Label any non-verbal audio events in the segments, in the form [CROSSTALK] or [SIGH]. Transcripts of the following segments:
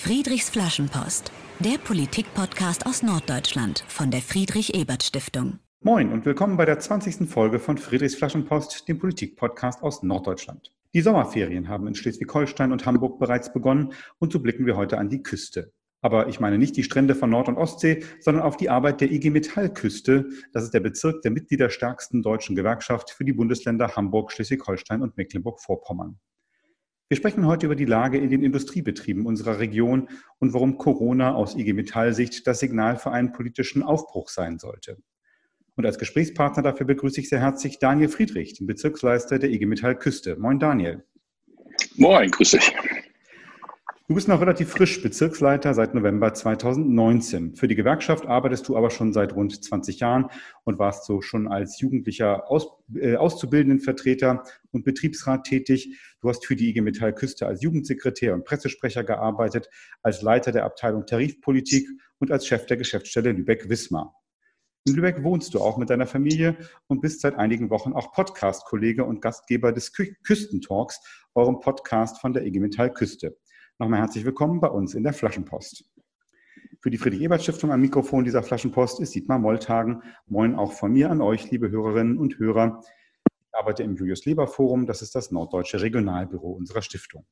Friedrichs Flaschenpost, der Politik-Podcast aus Norddeutschland von der Friedrich-Ebert-Stiftung. Moin und willkommen bei der 20. Folge von Friedrichs Flaschenpost, dem Politik-Podcast aus Norddeutschland. Die Sommerferien haben in Schleswig-Holstein und Hamburg bereits begonnen und so blicken wir heute an die Küste. Aber ich meine nicht die Strände von Nord- und Ostsee, sondern auf die Arbeit der IG Metall-Küste. Das ist der Bezirk der mitgliederstärksten deutschen Gewerkschaft für die Bundesländer Hamburg, Schleswig-Holstein und Mecklenburg-Vorpommern. Wir sprechen heute über die Lage in den Industriebetrieben unserer Region und warum Corona aus IG Metall-Sicht das Signal für einen politischen Aufbruch sein sollte. Und als Gesprächspartner dafür begrüße ich sehr herzlich Daniel Friedrich, den Bezirksleister der IG Metall Küste. Moin Daniel. Moin, grüß dich. Du bist noch relativ frisch Bezirksleiter seit November 2019. Für die Gewerkschaft arbeitest du aber schon seit rund 20 Jahren und warst so schon als jugendlicher Aus, äh, Auszubildendenvertreter und Betriebsrat tätig. Du hast für die IG Metall Küste als Jugendsekretär und Pressesprecher gearbeitet, als Leiter der Abteilung Tarifpolitik und als Chef der Geschäftsstelle Lübeck-Wismar. In Lübeck wohnst du auch mit deiner Familie und bist seit einigen Wochen auch Podcast-Kollege und Gastgeber des Kü Küstentalks, eurem Podcast von der IG Metall Küste. Nochmal herzlich willkommen bei uns in der Flaschenpost. Für die Friedrich-Ebert-Stiftung am Mikrofon dieser Flaschenpost ist Dietmar Molltagen. Moin auch von mir an euch, liebe Hörerinnen und Hörer. Ich arbeite im Julius-Leber-Forum. Das ist das norddeutsche Regionalbüro unserer Stiftung.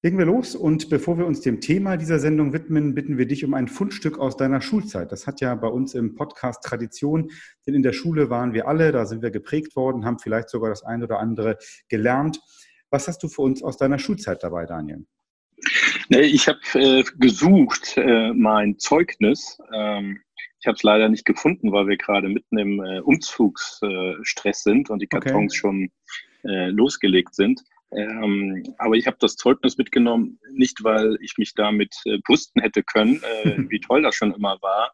Legen wir los und bevor wir uns dem Thema dieser Sendung widmen, bitten wir dich um ein Fundstück aus deiner Schulzeit. Das hat ja bei uns im Podcast Tradition, denn in der Schule waren wir alle, da sind wir geprägt worden, haben vielleicht sogar das eine oder andere gelernt. Was hast du für uns aus deiner Schulzeit dabei, Daniel? Ich habe äh, gesucht äh, mein Zeugnis. Ähm, ich habe es leider nicht gefunden, weil wir gerade mitten im äh, Umzugsstress sind und die Kartons okay. schon äh, losgelegt sind. Ähm, aber ich habe das Zeugnis mitgenommen, nicht weil ich mich damit äh, brüsten hätte können, äh, [LAUGHS] wie toll das schon immer war,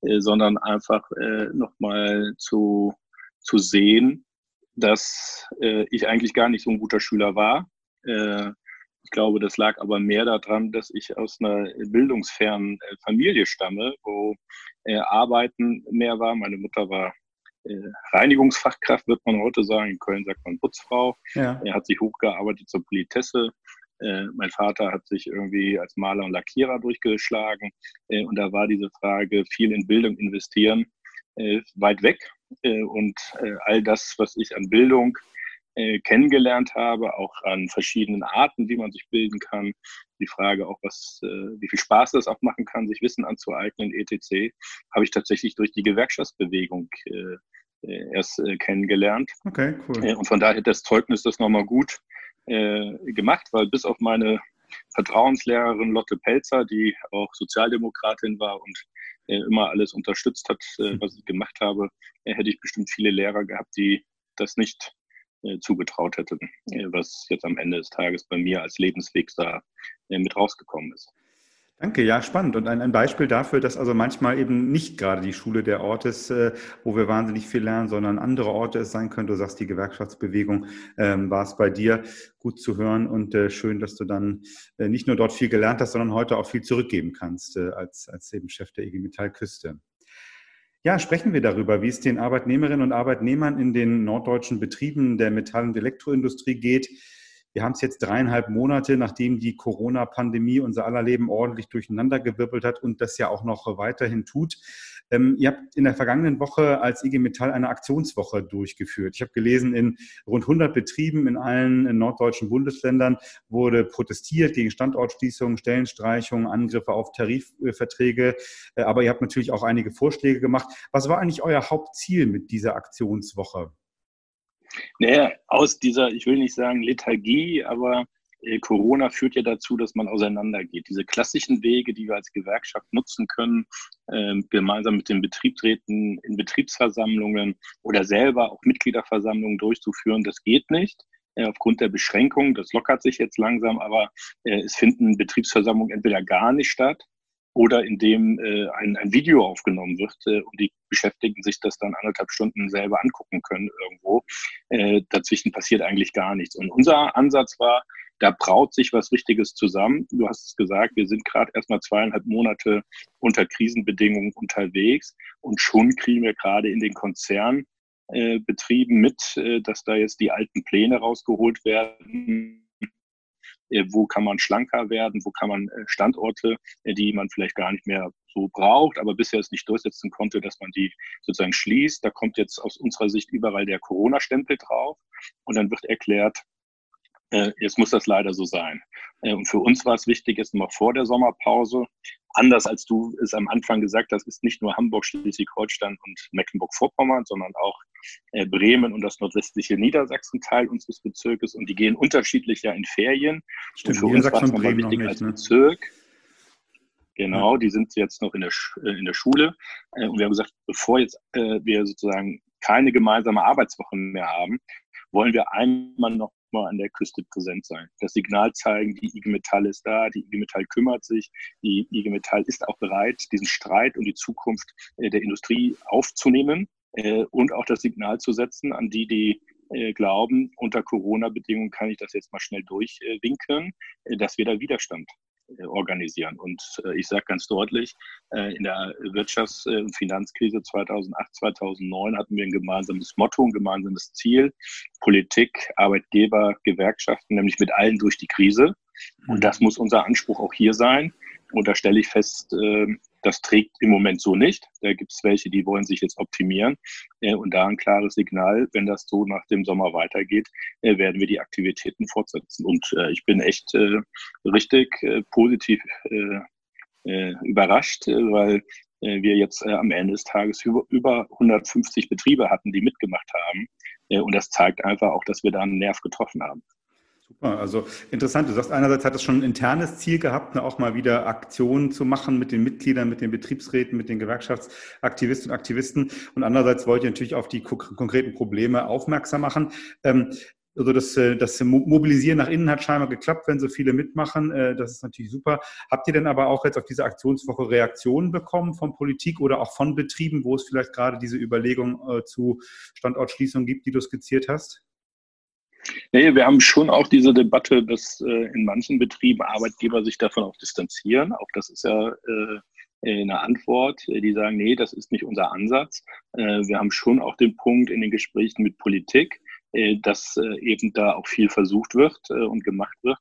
äh, sondern einfach äh, nochmal zu, zu sehen, dass äh, ich eigentlich gar nicht so ein guter Schüler war. Äh, ich glaube, das lag aber mehr daran, dass ich aus einer bildungsfernen äh, Familie stamme, wo äh, Arbeiten mehr war. Meine Mutter war äh, Reinigungsfachkraft, wird man heute sagen. In Köln sagt man Putzfrau. Ja. Er hat sich hochgearbeitet zur Politesse. Äh, mein Vater hat sich irgendwie als Maler und Lackierer durchgeschlagen. und da war diese Frage, viel in Bildung investieren, weit weg. Äh, und äh, all das, was ich an Bildung äh, kennengelernt habe, auch an verschiedenen Arten, wie man sich bilden kann. Die Frage auch, was, wie viel Spaß das auch machen kann, sich Wissen anzueignen, etc., habe ich tatsächlich durch die Gewerkschaftsbewegung erst kennengelernt. Okay, cool. Und von daher das Zeugnis das nochmal gut gemacht, weil bis auf meine Vertrauenslehrerin Lotte Pelzer, die auch Sozialdemokratin war und immer alles unterstützt hat, äh, was ich gemacht habe, äh, hätte ich bestimmt viele Lehrer gehabt, die das nicht äh, zugetraut hätten, was jetzt am Ende des Tages bei mir als Lebensweg da mit rausgekommen ist. Danke, ja, spannend. Und ein, ein, Beispiel dafür, dass also manchmal eben nicht gerade die Schule der Ort ist, äh, wo wir wahnsinnig viel lernen, sondern andere Orte es sein können. Du sagst, die Gewerkschaftsbewegung ähm, war es bei dir gut zu hören und äh, schön, dass du dann äh, nicht nur dort viel gelernt hast, sondern heute auch viel zurückgeben kannst äh, als, als eben Chef der IG Metall Küste. Ja, sprechen wir darüber, wie es den Arbeitnehmerinnen und Arbeitnehmern in den norddeutschen Betrieben der Metall- und Elektroindustrie geht wir haben es jetzt dreieinhalb Monate, nachdem die Corona-Pandemie unser aller Leben ordentlich durcheinandergewirbelt hat und das ja auch noch weiterhin tut. Ähm, ihr habt in der vergangenen Woche als IG Metall eine Aktionswoche durchgeführt. Ich habe gelesen, in rund 100 Betrieben in allen norddeutschen Bundesländern wurde protestiert gegen Standortschließungen, Stellenstreichungen, Angriffe auf Tarifverträge. Äh, aber ihr habt natürlich auch einige Vorschläge gemacht. Was war eigentlich euer Hauptziel mit dieser Aktionswoche? Naja, aus dieser, ich will nicht sagen Lethargie, aber äh, Corona führt ja dazu, dass man auseinandergeht. Diese klassischen Wege, die wir als Gewerkschaft nutzen können, äh, gemeinsam mit den Betriebsräten in Betriebsversammlungen oder selber auch Mitgliederversammlungen durchzuführen, das geht nicht äh, aufgrund der Beschränkungen. Das lockert sich jetzt langsam, aber äh, es finden Betriebsversammlungen entweder gar nicht statt oder indem äh, ein, ein Video aufgenommen wird äh, und die Beschäftigten sich das dann anderthalb Stunden selber angucken können irgendwo. Äh, dazwischen passiert eigentlich gar nichts. Und unser Ansatz war, da braut sich was Richtiges zusammen. Du hast es gesagt, wir sind gerade erstmal zweieinhalb Monate unter Krisenbedingungen unterwegs und schon kriegen wir gerade in den Konzernbetrieben mit, äh, dass da jetzt die alten Pläne rausgeholt werden wo kann man schlanker werden, wo kann man Standorte, die man vielleicht gar nicht mehr so braucht, aber bisher es nicht durchsetzen konnte, dass man die sozusagen schließt. Da kommt jetzt aus unserer Sicht überall der Corona-Stempel drauf und dann wird erklärt, äh, jetzt muss das leider so sein. Äh, und für uns war es wichtig, jetzt mal vor der Sommerpause, anders als du es am Anfang gesagt hast, ist nicht nur Hamburg, Schleswig-Holstein und Mecklenburg-Vorpommern, sondern auch äh, Bremen und das nordwestliche Niedersachsen Teil unseres Bezirkes und die gehen unterschiedlich ja in Ferien. Stimmt, und für uns war es nochmal wichtig nicht, als ne? Bezirk. Genau, ja. die sind jetzt noch in der, in der Schule. Und wir haben gesagt, bevor jetzt wir sozusagen keine gemeinsame Arbeitswoche mehr haben, wollen wir einmal noch mal an der Küste präsent sein. Das Signal zeigen, die IG Metall ist da, die IG Metall kümmert sich, die IG Metall ist auch bereit, diesen Streit um die Zukunft äh, der Industrie aufzunehmen äh, und auch das Signal zu setzen an die, die äh, glauben, unter Corona-Bedingungen kann ich das jetzt mal schnell durchwinkeln, dass wir da Widerstand äh, organisieren. Und äh, ich sage ganz deutlich, äh, in der Wirtschafts- und Finanzkrise 2008, 2009 hatten wir ein gemeinsames Motto, ein gemeinsames Ziel, Politik, Arbeitgeber, Gewerkschaften, nämlich mit allen durch die Krise. Und das muss unser Anspruch auch hier sein. Und da stelle ich fest, das trägt im Moment so nicht. Da gibt es welche, die wollen sich jetzt optimieren. Äh, und da ein klares Signal, wenn das so nach dem Sommer weitergeht, äh, werden wir die Aktivitäten fortsetzen. Und äh, ich bin echt richtig positiv überrascht, weil wir jetzt am Ende des Tages über 150 Betriebe hatten, die mitgemacht haben. Und das zeigt einfach auch, dass wir da einen Nerv getroffen haben. Super, also interessant. Du sagst, einerseits hat es schon ein internes Ziel gehabt, ne, auch mal wieder Aktionen zu machen mit den Mitgliedern, mit den Betriebsräten, mit den Gewerkschaftsaktivisten und Aktivisten. Und andererseits wollt ihr natürlich auf die konkreten Probleme aufmerksam machen. Ähm, also das, äh, das Mobilisieren nach innen hat scheinbar geklappt, wenn so viele mitmachen. Äh, das ist natürlich super. Habt ihr denn aber auch jetzt auf diese Aktionswoche Reaktionen bekommen von Politik oder auch von Betrieben, wo es vielleicht gerade diese Überlegung äh, zu Standortschließung gibt, die du skizziert hast? Nee, wir haben schon auch diese Debatte, dass äh, in manchen Betrieben Arbeitgeber sich davon auch distanzieren. Auch das ist ja äh, eine Antwort. Die sagen, nee, das ist nicht unser Ansatz. Äh, wir haben schon auch den Punkt in den Gesprächen mit Politik, äh, dass äh, eben da auch viel versucht wird äh, und gemacht wird.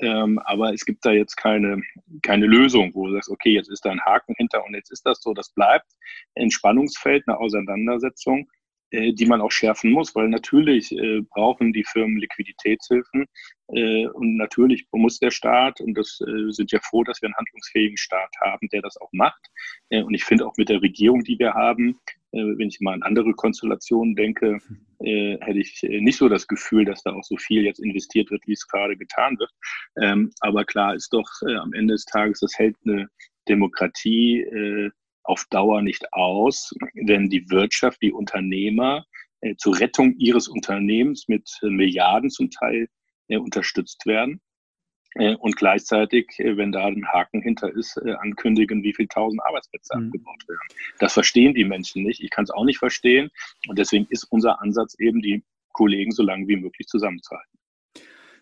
Ähm, aber es gibt da jetzt keine, keine Lösung, wo du sagst, okay, jetzt ist da ein Haken hinter und jetzt ist das so, das bleibt ein Spannungsfeld, eine Auseinandersetzung. Äh, die man auch schärfen muss, weil natürlich äh, brauchen die Firmen Liquiditätshilfen äh, und natürlich muss der Staat, und das äh, sind ja froh, dass wir einen handlungsfähigen Staat haben, der das auch macht. Äh, und ich finde auch mit der Regierung, die wir haben, äh, wenn ich mal an andere Konstellationen denke, hätte ich nicht so das Gefühl, dass da auch so viel jetzt investiert wird, wie es gerade getan wird. Ähm, aber klar ist doch am Ende des Tages, das hält eine Demokratie auf Dauer nicht aus, wenn die Wirtschaft, die Unternehmer äh, zur Rettung ihres Unternehmens mit äh, Milliarden zum Teil äh, unterstützt werden. Äh, und gleichzeitig, äh, wenn da ein Haken hinter ist, ankündigen, wie viele tausend Arbeitsplätze mhm. abgebaut werden. Das verstehen die Menschen nicht. Ich kann es auch nicht verstehen. Und deswegen ist unser Ansatz eben, die Kollegen so lange wie möglich zusammenzuhalten.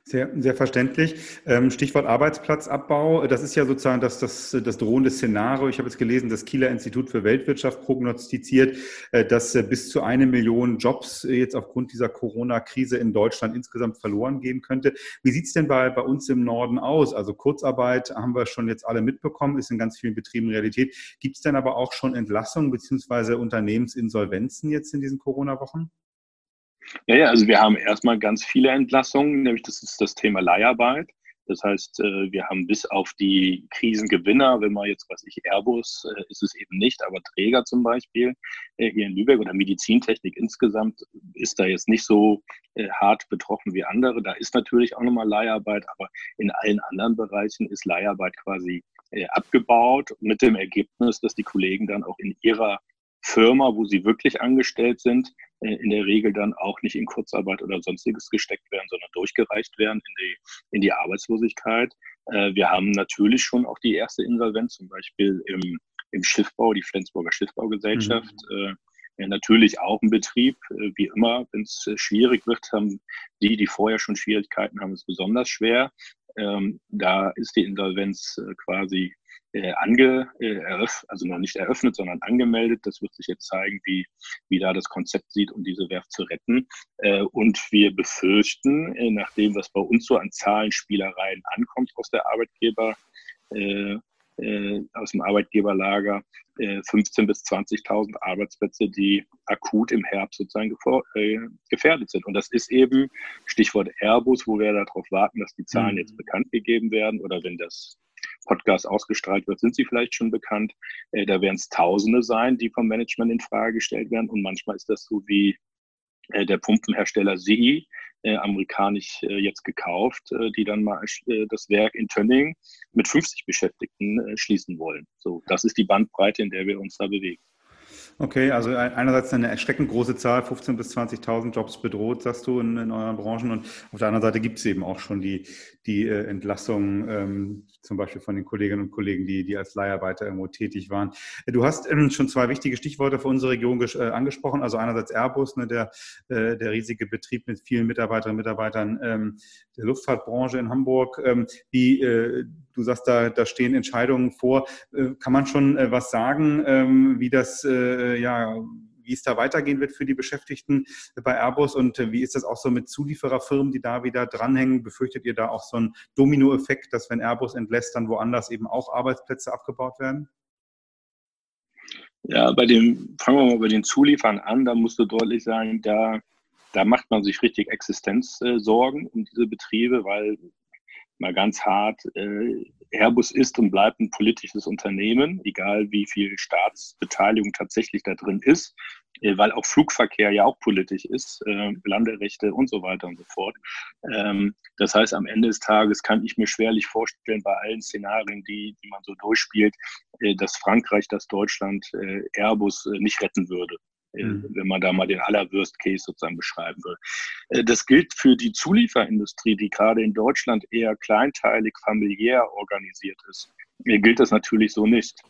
Sehr, sehr verständlich. Ähm, Stichwort Arbeitsplatzabbau. Das ist ja sozusagen das, das, das drohende Szenario. Ich habe jetzt gelesen, das Kieler Institut für Weltwirtschaft prognostiziert, äh, dass äh, bis zu eine Million Jobs äh, jetzt aufgrund dieser Corona-Krise in Deutschland insgesamt verloren gehen könnte. Wie sieht es denn bei, bei uns im Norden aus? Also Kurzarbeit haben wir schon jetzt alle mitbekommen, ist in ganz vielen Betrieben Realität. Gibt es denn aber auch schon Entlassungen beziehungsweise Unternehmensinsolvenzen jetzt in diesen Corona-Wochen? Ja, ja, also wir haben erstmal ganz viele Entlassungen, nämlich das ist das Thema Leiharbeit. Das heißt, äh, wir haben bis auf die Krisengewinner, wenn man jetzt, was ich, Airbus äh, ist es eben nicht, aber Träger zum Beispiel äh, hier in Lübeck oder Medizintechnik insgesamt ist da jetzt nicht so hart betroffen wie andere. Da ist natürlich auch nochmal Leiharbeit, aber in allen anderen Bereichen ist Leiharbeit quasi abgebaut mit dem Ergebnis, dass die Kollegen dann auch in ihrer Firma, wo sie wirklich angestellt sind, in der Regel dann auch nicht in Kurzarbeit oder sonstiges gesteckt werden, sondern durchgereicht werden in die, in die Arbeitslosigkeit. Äh, wir haben natürlich schon auch die erste Insolvenz, zum Beispiel im, im Schiffbau, die Flensburger Schiffbaugesellschaft. Mhm. Ja, natürlich auch ein Betrieb, wie immer, wenn es schwierig wird, haben die, die vorher schon Schwierigkeiten haben, es besonders schwer. Ähm, da ist die Insolvenz äh, quasi äh, ange, äh, also noch nicht eröffnet, sondern angemeldet. Das wird sich jetzt zeigen, wie, wie da das Konzept sieht, um diese Werft zu retten. Äh, und wir befürchten, äh, nach dem, was bei uns so an Zahlenspielereien ankommt aus der Arbeitgeber, äh, äh, aus dem Arbeitgeberlager, 15.000 bis 20.000 Arbeitsplätze, die akut im Herbst sozusagen gefährdet sind. Und das ist eben Stichwort Airbus, wo wir darauf warten, dass die Zahlen mhm. jetzt bekannt gegeben werden oder wenn das Podcast ausgestrahlt wird, sind sie vielleicht schon bekannt. Äh, da werden es Tausende sein, die vom Management in Frage gestellt werden. Und manchmal ist das so wie äh, der Pumpenhersteller SEI, äh, amerikanisch äh, jetzt gekauft, äh, die dann mal äh, das Werk in Tönning mit 50 Beschäftigten schließen wollen. So, das ist die Bandbreite, in der wir uns da bewegen. Okay, also einerseits eine erschreckend große Zahl, 15.000 bis 20.000 Jobs bedroht, sagst du, in, in, euren Branchen. Und auf der anderen Seite gibt es eben auch schon die, die äh, Entlassungen, ähm, zum Beispiel von den Kolleginnen und Kollegen, die, die als Leiharbeiter irgendwo tätig waren. Du hast ähm, schon zwei wichtige Stichworte für unsere Region äh, angesprochen. Also einerseits Airbus, ne, der, äh, der riesige Betrieb mit vielen Mitarbeiterinnen und Mitarbeitern ähm, der Luftfahrtbranche in Hamburg. Ähm, wie, äh, du sagst, da, da stehen Entscheidungen vor. Kann man schon was sagen, wie das ja wie es da weitergehen wird für die Beschäftigten bei Airbus und wie ist das auch so mit Zuliefererfirmen, die da wieder dranhängen? Befürchtet ihr da auch so einen Dominoeffekt, dass wenn Airbus entlässt, dann woanders eben auch Arbeitsplätze abgebaut werden? Ja, bei dem, fangen wir mal bei den Zuliefern an, da musst du deutlich sagen, da, da macht man sich richtig Existenzsorgen um diese Betriebe, weil mal ganz hart, äh, Airbus ist und bleibt ein politisches Unternehmen, egal wie viel Staatsbeteiligung tatsächlich da drin ist, äh, weil auch Flugverkehr ja auch politisch ist, äh, Landerechte und so weiter und so fort. Ähm, das heißt, am Ende des Tages kann ich mir schwerlich vorstellen, bei allen Szenarien, die, die man so durchspielt, äh, dass Frankreich, dass Deutschland äh, Airbus äh, nicht retten würde. Äh, mhm. wenn man da mal den aller Worst Case sozusagen beschreiben will. Äh, das gilt für die Zulieferindustrie, die gerade in Deutschland eher kleinteilig familiär organisiert ist. Mir gilt das natürlich so nicht.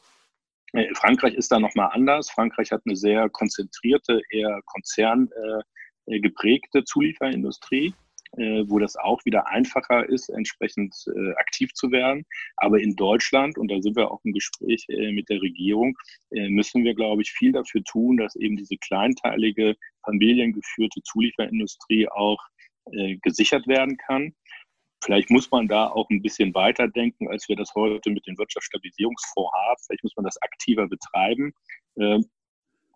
Äh, Frankreich ist da nochmal anders. Frankreich hat eine sehr konzentrierte, eher konzerngeprägte Zulieferindustrie. Äh, wo das auch wieder einfacher ist, entsprechend äh, aktiv zu werden. Aber in Deutschland, und da sind wir auch im Gespräch äh, mit der Regierung, müssen wir, glaube ich, viel dafür tun, dass eben diese kleinteilige, familiengeführte Zulieferindustrie auch gesichert werden kann. Vielleicht muss man da auch ein bisschen weiter denken, als wir das heute mit dem Wirtschaftsstabilisierungsfonds haben. Vielleicht muss man das aktiver betreiben.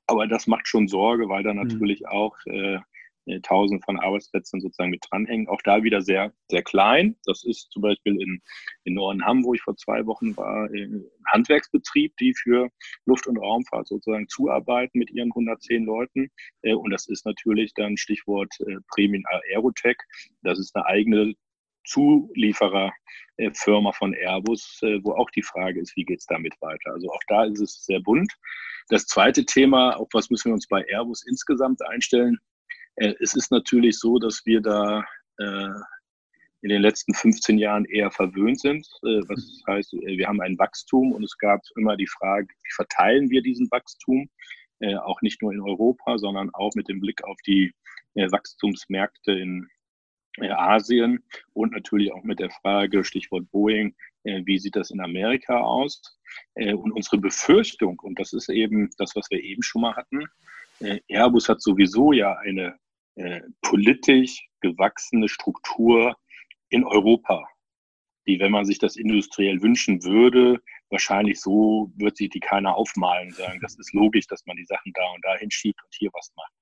Aber das macht schon Sorge, weil da mhm. natürlich auch Tausend von Arbeitsplätzen sozusagen mit dranhängen. Auch da wieder sehr, sehr klein. Das ist zum Beispiel in, in Nordenham, wo ich vor zwei Wochen war, ein Handwerksbetrieb, die für Luft- und Raumfahrt sozusagen zuarbeiten mit ihren 110 Leuten. Äh, und das ist natürlich dann Stichwort äh, Premium Aerotech. Das ist eine eigene Zuliefererfirma von Airbus, wo auch die Frage ist, wie geht es damit weiter? Also auch da ist es sehr bunt. Das zweite Thema, auf was müssen wir uns bei Airbus insgesamt einstellen? Äh, es ist natürlich so, dass wir da äh, in den letzten 15 Jahren eher verwöhnt sind. Äh, was heißt, wir haben ein Wachstum und es gab immer die Frage, wie verteilen wir diesen Wachstum? Auch nicht nur in Europa, sondern auch mit dem Blick auf die Wachstumsmärkte in Asien und natürlich auch mit der Frage, Stichwort Boeing, wie sieht das in Amerika aus? Und unsere Befürchtung, und das ist eben das, was wir eben schon mal hatten, Airbus hat sowieso ja eine äh, politisch gewachsene Struktur in Europa, die, wenn man sich das industriell wünschen würde, wahrscheinlich so wird sich die keiner aufmalen und sagen, das ist logisch, dass man die Sachen da und da hinschiebt und hier was macht.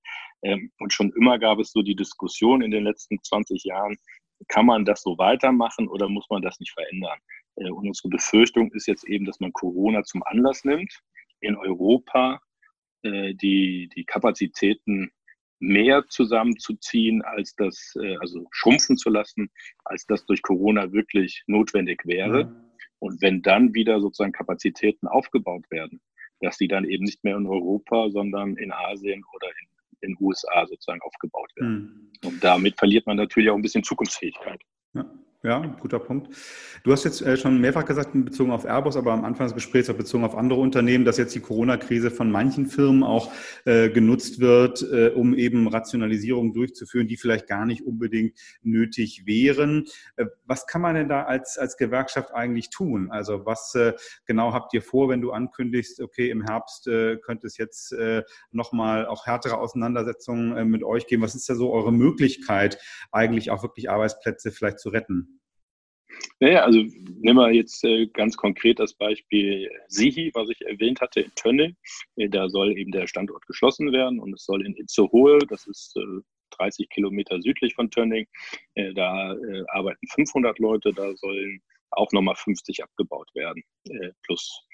Ähm, und schon immer gab es so die Diskussion in den letzten 20 Jahren, kann man das so weitermachen oder muss man das nicht verändern? Äh, und unsere Befürchtung ist jetzt eben, dass man Corona zum Anlass nimmt, in Europa äh, die, die Kapazitäten mehr zusammenzuziehen, als das, äh, also schrumpfen zu lassen, als das durch Corona wirklich notwendig wäre. Mhm. Und wenn dann wieder sozusagen Kapazitäten aufgebaut werden, dass die dann eben nicht mehr in Europa, sondern in Asien oder in den USA sozusagen aufgebaut werden. Mhm. Und damit verliert man natürlich auch ein bisschen Zukunftsfähigkeit. Ja. Guter Punkt. Du hast jetzt äh, schon mehrfach gesagt, bezogen auf Airbus, aber am Anfang des Gesprächs auch bezogen auf andere Unternehmen, dass jetzt die Corona-Krise von manchen Firmen auch äh, genutzt wird, äh, um eben Rationalisierungen durchzuführen, die vielleicht gar nicht unbedingt nötig wären. Äh, was kann man denn da als, als Gewerkschaft eigentlich tun? Also was äh, genau habt ihr vor, wenn du ankündigst, okay, im Herbst äh, könnte es jetzt nochmal auch härtere Auseinandersetzungen mit euch geben? Was ist da so eure Möglichkeit, eigentlich auch wirklich Arbeitsplätze vielleicht zu retten? Naja, also nehmen wir jetzt äh, ganz konkret das Beispiel Sihi, was ich erwähnt hatte, in Tönne. Äh, da soll eben der Standort geschlossen werden und es soll in Itzehoe, das ist äh, 30 Kilometer südlich von Tönning, äh, da äh, arbeiten 500 Leute, da sollen auch nochmal 50 abgebaut werden, äh, plus.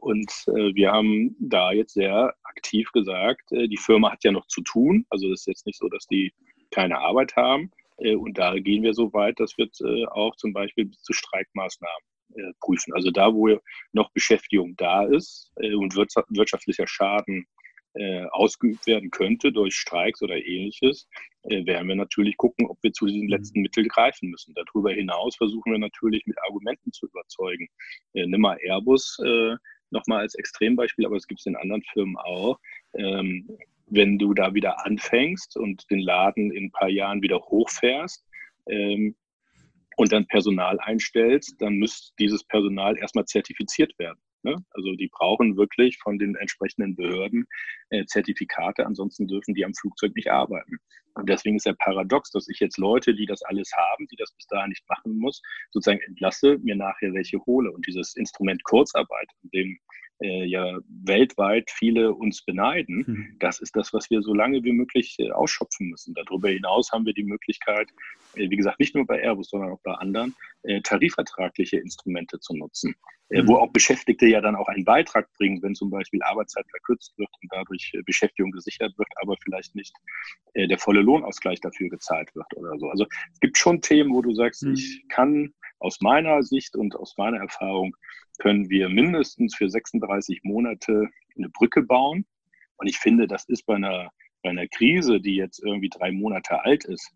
und wir haben da jetzt sehr aktiv gesagt, die Firma hat ja noch zu tun, also es ist jetzt nicht so, dass die keine Arbeit haben, äh, und da gehen wir so weit, dass wir äh, auch zum Beispiel bis zu Streikmaßnahmen äh, prüfen. Also da, wo noch Beschäftigung da ist und wirtschaftlicher Schaden ausgeübt werden könnte durch Streiks oder ähnliches, werden wir natürlich gucken, ob wir zu diesen mhm. letzten Mitteln greifen müssen. Darüber hinaus versuchen wir natürlich mit Argumenten zu überzeugen. Nimm mal Airbus nochmal als Extrembeispiel, aber es gibt es in anderen Firmen auch. Wenn du da wieder anfängst und den Laden in ein paar Jahren wieder hochfährst ähm, und dann Personal einstellst, dann muss dieses Personal erstmal zertifiziert werden. Ne? Also die brauchen wirklich von den entsprechenden Behörden äh, Zertifikate, ansonsten dürfen die am Flugzeug nicht arbeiten. Und deswegen ist der Paradox, dass ich jetzt Leute, die das alles haben, die das bis dahin nicht machen muss, sozusagen entlasse, mir nachher welche hole. Und dieses Instrument Kurzarbeit, in dem äh, ja weltweit viele uns beneiden, mhm. das ist das, was wir so lange wie möglich äh, ausschöpfen müssen. Darüber hinaus haben wir die Möglichkeit, äh, wie gesagt, nicht nur bei Airbus, sondern auch bei anderen, äh, tarifvertragliche Instrumente zu nutzen, mhm. wo auch Beschäftigte ja dann auch einen Beitrag bringen, wenn zum Beispiel Arbeitszeit verkürzt wird und dadurch äh, Beschäftigung gesichert wird, aber vielleicht nicht der volle Lohnausgleich dafür gezahlt wird oder so. Also es gibt schon Themen, wo du sagst, mhm. ich kann aus meiner Sicht und aus meiner Erfahrung können wir mindestens für 36 Monate eine Brücke bauen. Und ich finde, das ist bei einer, bei einer Krise, die jetzt irgendwie drei Monate alt ist,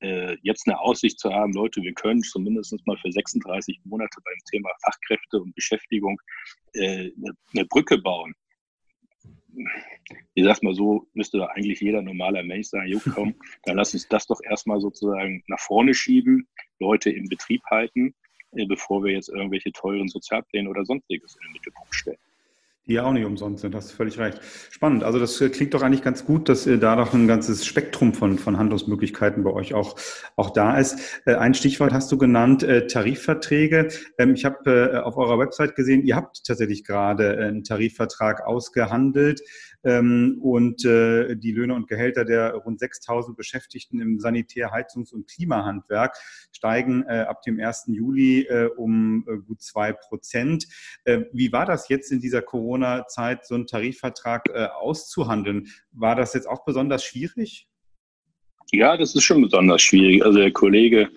äh, jetzt eine Aussicht zu haben, Leute, wir können zumindest mal für 36 Monate beim Thema Fachkräfte und Beschäftigung äh, eine, eine Brücke bauen. Ich sag's mal so, müsste da eigentlich jeder normaler Mensch sagen, jo, komm, [LAUGHS] dann lass uns das doch erstmal sozusagen nach vorne schieben, Leute im Betrieb halten bevor wir jetzt irgendwelche teuren Sozialpläne oder sonstiges in den Mittelpunkt stellen. Die ja auch nicht umsonst sind, hast du völlig recht. Spannend. Also das äh, klingt doch eigentlich ganz gut, dass da doch ein ganzes Spektrum von, von Handlungsmöglichkeiten bei euch auch, auch da ist. Äh, ein Stichwort hast du genannt, Tarifverträge. Ähm, ich habe auf eurer Website gesehen, ihr habt tatsächlich gerade einen Tarifvertrag ausgehandelt. Ähm, und äh, die Löhne und Gehälter der rund 6000 Beschäftigten im Sanitär-, Heizungs- und Klimahandwerk steigen äh, ab dem 1. Juli äh, um gut zwei Prozent. Wie war das jetzt in dieser Corona-Zeit, so einen Tarifvertrag auszuhandeln? War das jetzt auch besonders schwierig? Ja, das ist schon besonders schwierig. Also der Kollege,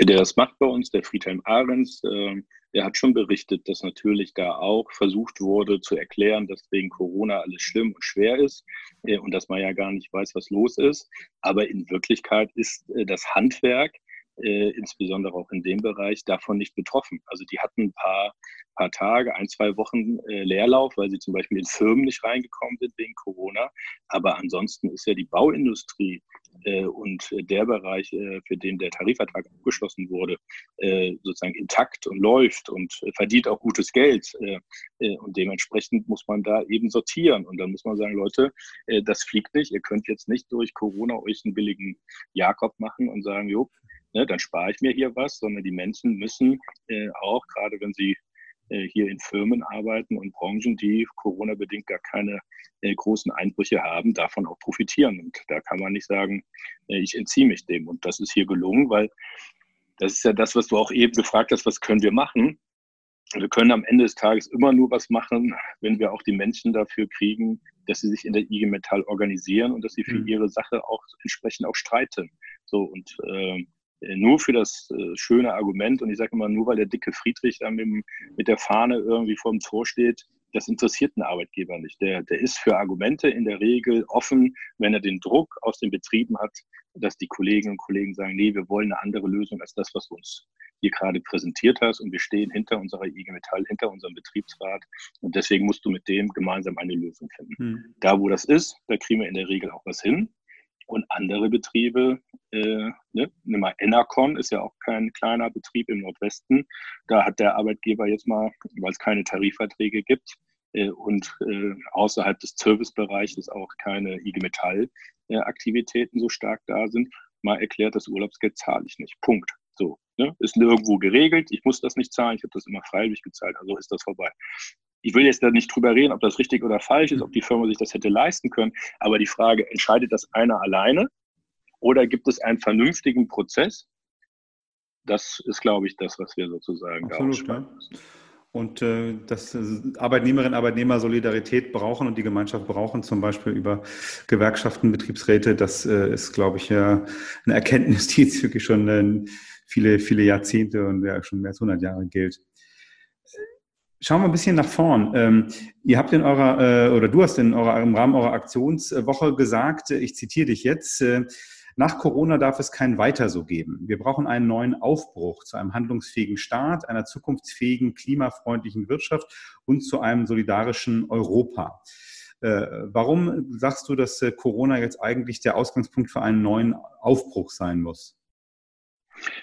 der das macht bei uns, der Friedhelm Ahrens, er hat schon berichtet, dass natürlich da auch versucht wurde zu erklären, dass wegen Corona alles schlimm und schwer ist äh, und dass man ja gar nicht weiß, was los ist. Aber in Wirklichkeit ist äh, das Handwerk, äh, insbesondere auch in dem Bereich, davon nicht betroffen. Also die hatten ein paar, paar Tage, ein, zwei Wochen äh, Leerlauf, weil sie zum Beispiel in Firmen nicht reingekommen sind wegen Corona. Aber ansonsten ist ja die Bauindustrie und der Bereich, äh, für den der Tarifvertrag abgeschlossen wurde, äh, sozusagen intakt und läuft und verdient auch gutes Geld. und dementsprechend muss man da eben sortieren. Und dann muss man sagen, Leute, das fliegt nicht. Ihr könnt jetzt nicht durch Corona euch einen billigen Jakob machen und sagen, jo, ne, dann spare ich mir hier was, sondern die Menschen müssen auch, gerade wenn sie äh, hier in Firmen arbeiten und Branchen, die Corona-bedingt gar keine äh, großen Einbrüche haben, davon auch profitieren. Und da kann man nicht sagen, äh, ich entziehe mich dem. Und das ist hier gelungen, weil das ist ja das, was du auch eben gefragt hast, was können wir machen? Wir können am Ende des Tages immer nur was machen, wenn wir auch die Menschen dafür kriegen, dass sie sich in der IG Metall organisieren und dass sie für mhm. ihre Sache auch entsprechend auch streiten. So und äh, äh, nur für das äh, schöne Argument und ich sage immer, nur weil der dicke Friedrich da mit, mit der Fahne irgendwie vor dem Tor steht, das interessiert einen Arbeitgeber nicht. Der, der ist für Argumente in der Regel offen, wenn er den Druck aus den Betrieben hat, dass die Kolleginnen und Kollegen sagen, nee, wir wollen eine andere Lösung als das, was du uns hier gerade präsentiert hast und wir stehen hinter unserer IG Metall, hinter unserem Betriebsrat und deswegen musst du mit dem gemeinsam eine Lösung finden. Hm. Da, wo das ist, da kriegen wir in der Regel auch was hin. Und andere Betriebe, äh, ne, nimm mal Enercon, ist ja auch kein kleiner Betrieb im Nordwesten. Da hat der Arbeitgeber jetzt mal, weil es keine Tarifverträge gibt äh, und äh, außerhalb des Servicebereiches auch keine IG Metall-Aktivitäten so stark da sind, mal erklärt, das Urlaubsgeld zahle ich nicht. Punkt. So, ne? Ist nirgendwo geregelt. Ich muss das nicht zahlen. Ich habe das immer freiwillig gezahlt. Also ist das vorbei ich will jetzt da nicht drüber reden, ob das richtig oder falsch ist, ob die Firma sich das hätte leisten können, aber die Frage, entscheidet das einer alleine oder gibt es einen vernünftigen Prozess? Das ist, glaube ich, das, was wir sozusagen Absolut, da ja. Und äh, dass äh, Arbeitnehmerinnen und Arbeitnehmer Solidarität brauchen und die Gemeinschaft brauchen, zum Beispiel über Gewerkschaften, Betriebsräte, das äh, ist, glaube ich, ja eine Erkenntnis, [LAUGHS] die jetzt wirklich schon äh, viele, viele Jahrzehnte und ja schon mehr als 100 Jahre gilt. Schauen wir ein bisschen nach vorn. Ähm, ihr habt in eurer, äh, oder du hast in eurer, im Rahmen eurer Aktionswoche gesagt, äh, ich zitiere dich jetzt, äh, nach Corona darf es kein Weiter so geben. Wir brauchen einen neuen Aufbruch zu einem handlungsfähigen Staat, einer zukunftsfähigen, klimafreundlichen Wirtschaft und zu einem solidarischen Europa. Äh, warum sagst du, dass äh, Corona jetzt eigentlich der Ausgangspunkt für einen neuen Aufbruch sein muss?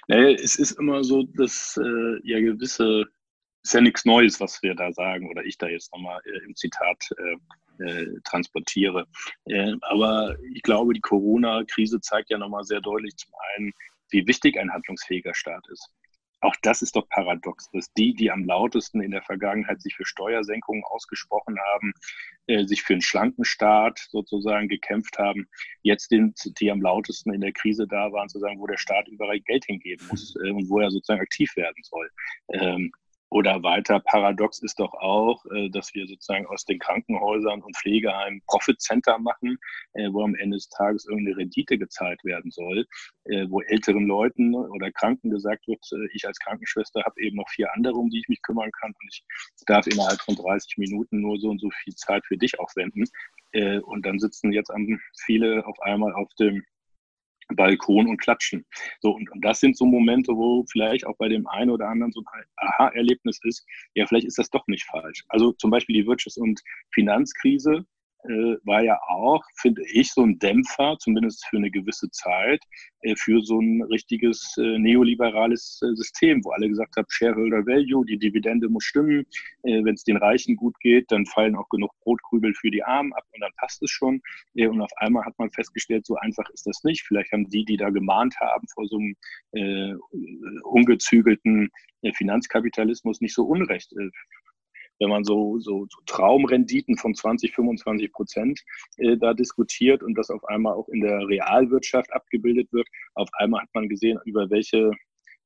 Naja, es ist immer so, dass äh, ja gewisse ist ja nichts Neues, was wir da sagen oder ich da jetzt nochmal äh, im Zitat äh, äh, transportiere. Äh, aber ich glaube, die Corona-Krise zeigt ja nochmal sehr deutlich zum einen, wie wichtig ein handlungsfähiger Staat ist. Auch das ist doch paradox, dass die, die am lautesten in der Vergangenheit sich für Steuersenkungen ausgesprochen haben, äh, sich für einen schlanken Staat sozusagen gekämpft haben, jetzt den, die am lautesten in der Krise da waren, zu sagen, wo der Staat überall Geld hingeben muss äh, und wo er sozusagen aktiv werden soll. Oder weiter paradox ist doch auch, äh, dass wir sozusagen aus den Krankenhäusern und Pflegeheimen Profit Center machen, äh, wo am Ende des Tages irgendeine Rendite gezahlt werden soll, äh, wo älteren Leuten oder Kranken gesagt wird, ich als Krankenschwester habe eben noch vier andere, um die ich mich kümmern kann und ich darf innerhalb von 30 Minuten nur so und so viel Zeit für dich aufwenden. Und dann sitzen jetzt viele auf einmal auf dem Balkon und klatschen. So, und, und das sind so Momente, wo vielleicht auch bei dem einen oder anderen so ein Aha-Erlebnis ist, ja, vielleicht ist das doch nicht falsch. Also zum Beispiel die Wirtschafts- und Finanzkrise war ja auch, finde ich, so ein Dämpfer, zumindest für eine gewisse Zeit, äh, für so ein richtiges äh, neoliberales äh, System, wo alle gesagt haben, Shareholder Value, die Dividende muss stimmen, äh, wenn es den Reichen gut geht, dann fallen auch genug Brotkrübel für die Armen ab und dann passt es schon. Äh, und auf einmal hat man festgestellt, so einfach ist das nicht. Vielleicht haben die, die da gemahnt haben vor so einem ungezügelten Finanzkapitalismus nicht so unrecht wenn man so, so, so Traumrenditen von 20, 25 Prozent äh, da diskutiert und das auf einmal auch in der Realwirtschaft abgebildet wird, auf einmal hat man gesehen, über welche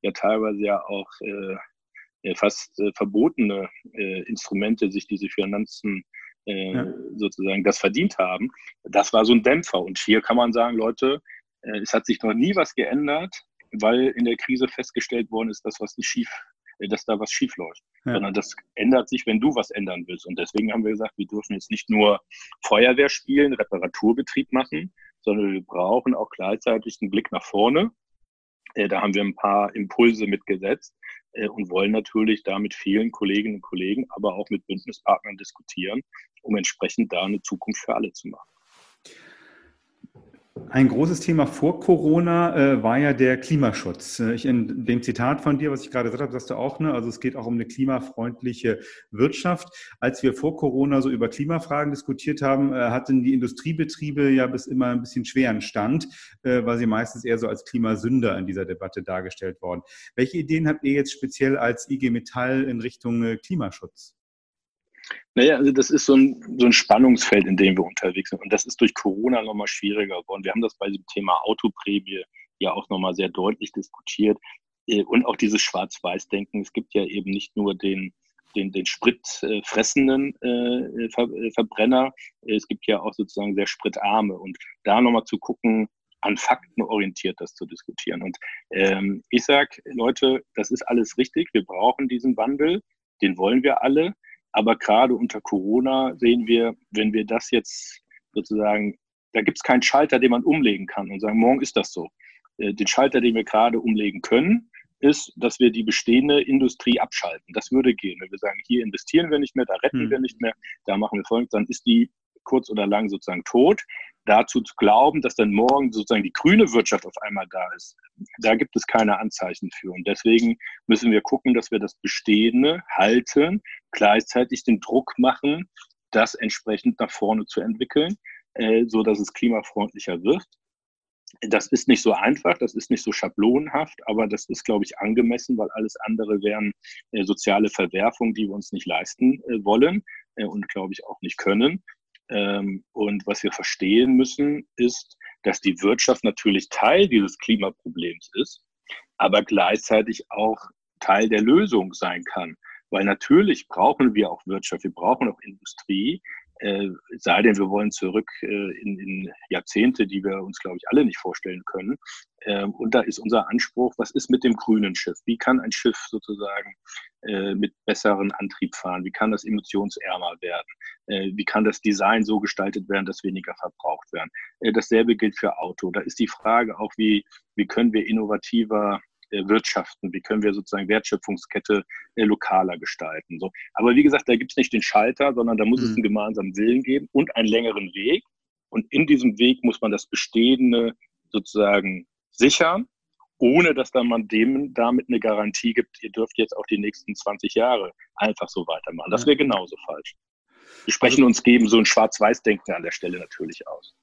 ja teilweise ja auch äh, fast äh, verbotene äh, Instrumente sich diese Finanzen äh, ja. sozusagen das verdient haben. Das war so ein Dämpfer. Und hier kann man sagen, Leute, äh, es hat sich noch nie was geändert, weil in der Krise festgestellt worden ist, dass was nicht schief äh, dass da was schief läuft, ja. sondern das ändert sich, wenn du was ändern willst. Und deswegen haben wir gesagt, wir dürfen jetzt nicht nur Feuerwehr spielen, Reparaturbetrieb machen, sondern wir brauchen auch gleichzeitig einen Blick nach vorne. Äh, da haben wir ein paar Impulse mitgesetzt äh, und wollen natürlich da mit vielen Kolleginnen und Kollegen, aber auch mit Bündnispartnern diskutieren, um entsprechend da eine Zukunft für alle zu machen. Ein großes Thema vor Corona äh, war ja der Klimaschutz. Äh, ich, in dem Zitat von dir, was ich gerade gesagt habe, sagst du auch, ne? also es geht auch um eine klimafreundliche Wirtschaft. Als wir vor Corona so über Klimafragen diskutiert haben, äh, hatten die Industriebetriebe ja bis immer ein bisschen schweren Stand, äh, weil sie meistens eher so als Klimasünder in dieser Debatte dargestellt worden. Welche Ideen habt ihr jetzt speziell als IG Metall in Richtung äh, Klimaschutz? Naja, also das ist so ein, so ein Spannungsfeld, in dem wir unterwegs sind. Und das ist durch Corona nochmal schwieriger geworden. Wir haben das bei dem Thema Autoprämie ja auch nochmal sehr deutlich diskutiert. Äh, und auch dieses Schwarz-Weiß-Denken. Es gibt ja eben nicht nur den, den, den spritfressenden äh, äh, Verbrenner, es gibt ja auch sozusagen sehr spritarme. Und da nochmal zu gucken, an Fakten orientiert das zu diskutieren. Und ähm, ich sage, Leute, das ist alles richtig. Wir brauchen diesen Wandel. Den wollen wir alle. Aber gerade unter Corona sehen wir, wenn wir das jetzt sozusagen, da gibt es keinen Schalter, den man umlegen kann und sagen, morgen ist das so. Äh, den Schalter, den wir gerade umlegen können, ist, dass wir die bestehende Industrie abschalten. Das würde gehen. Wenn wir sagen, hier investieren wir nicht mehr, da retten hm. wir nicht mehr, da machen wir folgendes, dann ist die kurz oder lang sozusagen tot. Dazu zu glauben, dass dann morgen sozusagen die grüne Wirtschaft auf einmal da ist, da gibt es keine Anzeichen für. Und deswegen müssen wir gucken, dass wir das Bestehende halten, gleichzeitig den Druck machen, das entsprechend nach vorne zu entwickeln, äh, so dass es klimafreundlicher wird. Das ist nicht so einfach, das ist nicht so schablonenhaft, aber das ist, glaube ich, angemessen, weil alles andere wären äh, soziale Verwerfungen, die wir uns nicht leisten äh, wollen äh, und, glaube ich, auch nicht können. Ähm, und was wir verstehen müssen, ist, dass die Wirtschaft natürlich Teil dieses Klimaproblems ist, aber gleichzeitig auch Teil der Lösung sein kann. Weil natürlich brauchen wir auch Wirtschaft, wir brauchen auch Industrie, äh, sei denn, wir wollen zurück äh, in, in, Jahrzehnte, die wir uns, glaube ich, alle nicht vorstellen können. Ähm, und da ist unser Anspruch, was ist mit dem grünen Schiff? Wie kann ein Schiff sozusagen äh, mit besseren Antrieb fahren? Wie kann das emissionsärmer werden? Äh, wie kann das Design so gestaltet werden, dass weniger verbraucht werden? Äh, dasselbe gilt für Auto. Da ist die Frage auch, wie, wie können wir innovativer wirtschaften, wie können wir sozusagen Wertschöpfungskette lokaler gestalten. So. Aber wie gesagt, da gibt es nicht den Schalter, sondern da muss mhm. es einen gemeinsamen Willen geben und einen längeren Weg. Und in diesem Weg muss man das Bestehende sozusagen sichern, ohne dass dann man dem damit eine Garantie gibt, ihr dürft jetzt auch die nächsten 20 Jahre einfach so weitermachen. Das wäre genauso falsch. Wir sprechen also uns geben so ein Schwarz-Weiß-Denken an der Stelle natürlich aus.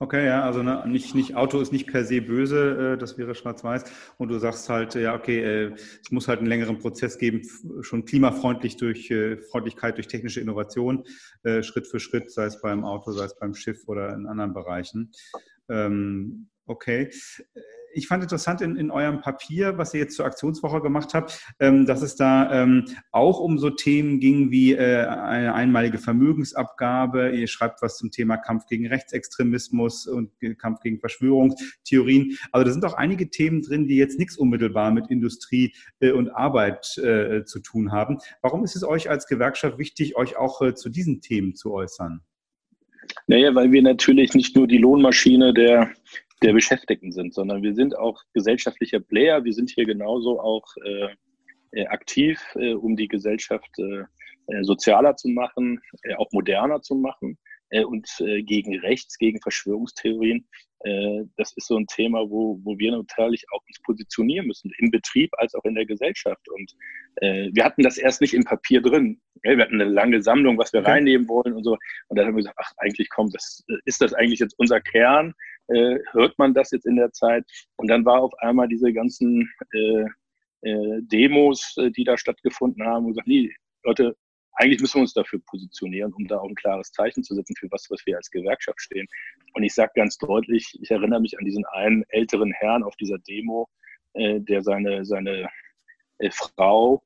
Okay, ja, also ne, nicht, nicht Auto ist nicht per se böse, äh, das wäre schwarz-weiß. Und du sagst halt, ja, okay, äh, es muss halt einen längeren Prozess geben, schon klimafreundlich durch äh, Freundlichkeit, durch technische Innovation, äh, Schritt für Schritt, sei es beim Auto, sei es beim Schiff oder in anderen Bereichen. Ähm, okay ich fand interessant in, in eurem Papier, was ihr jetzt zur Aktionswoche gemacht habt, ähm, dass es da ähm, auch um so Themen ging wie äh, eine einmalige Vermögensabgabe. Ihr schreibt was zum Thema Kampf gegen Rechtsextremismus und Kampf gegen Verschwörungstheorien. Also da sind auch einige Themen drin, die jetzt nichts unmittelbar mit Industrie äh, und Arbeit äh, zu tun haben. Warum ist es euch als Gewerkschaft wichtig, euch auch äh, zu diesen Themen zu äußern? Naja, weil wir natürlich nicht nur die Lohnmaschine der der Beschäftigten sind, sondern wir sind auch gesellschaftlicher Player. Wir sind hier genauso auch äh, äh aktiv, äh, um die Gesellschaft äh, äh sozialer zu machen, äh, auch moderner zu machen und gegen Rechts, gegen Verschwörungstheorien. das ist so ein Thema, wo, wo wir natürlich auch uns positionieren müssen, im Betrieb als auch in der Gesellschaft. Und wir hatten das erst nicht im Papier drin. wir hatten eine lange Sammlung, was wir reinnehmen wollen und so. Und dann haben wir gesagt, ach, eigentlich kommt das, ist das eigentlich jetzt unser Kern? Äh, hört man das jetzt in der Zeit. Und dann war auf einmal diese ganzen äh, äh, Demos, äh, die da stattgefunden haben, und gesagt, nee, Leute, eigentlich müssen wir uns dafür positionieren, um da auch ein klares Zeichen zu setzen für was, was wir als Gewerkschaft stehen. Und ich sage ganz deutlich, ich erinnere mich an diesen einen älteren Herrn auf dieser Demo, äh, der seine, seine äh, Frau,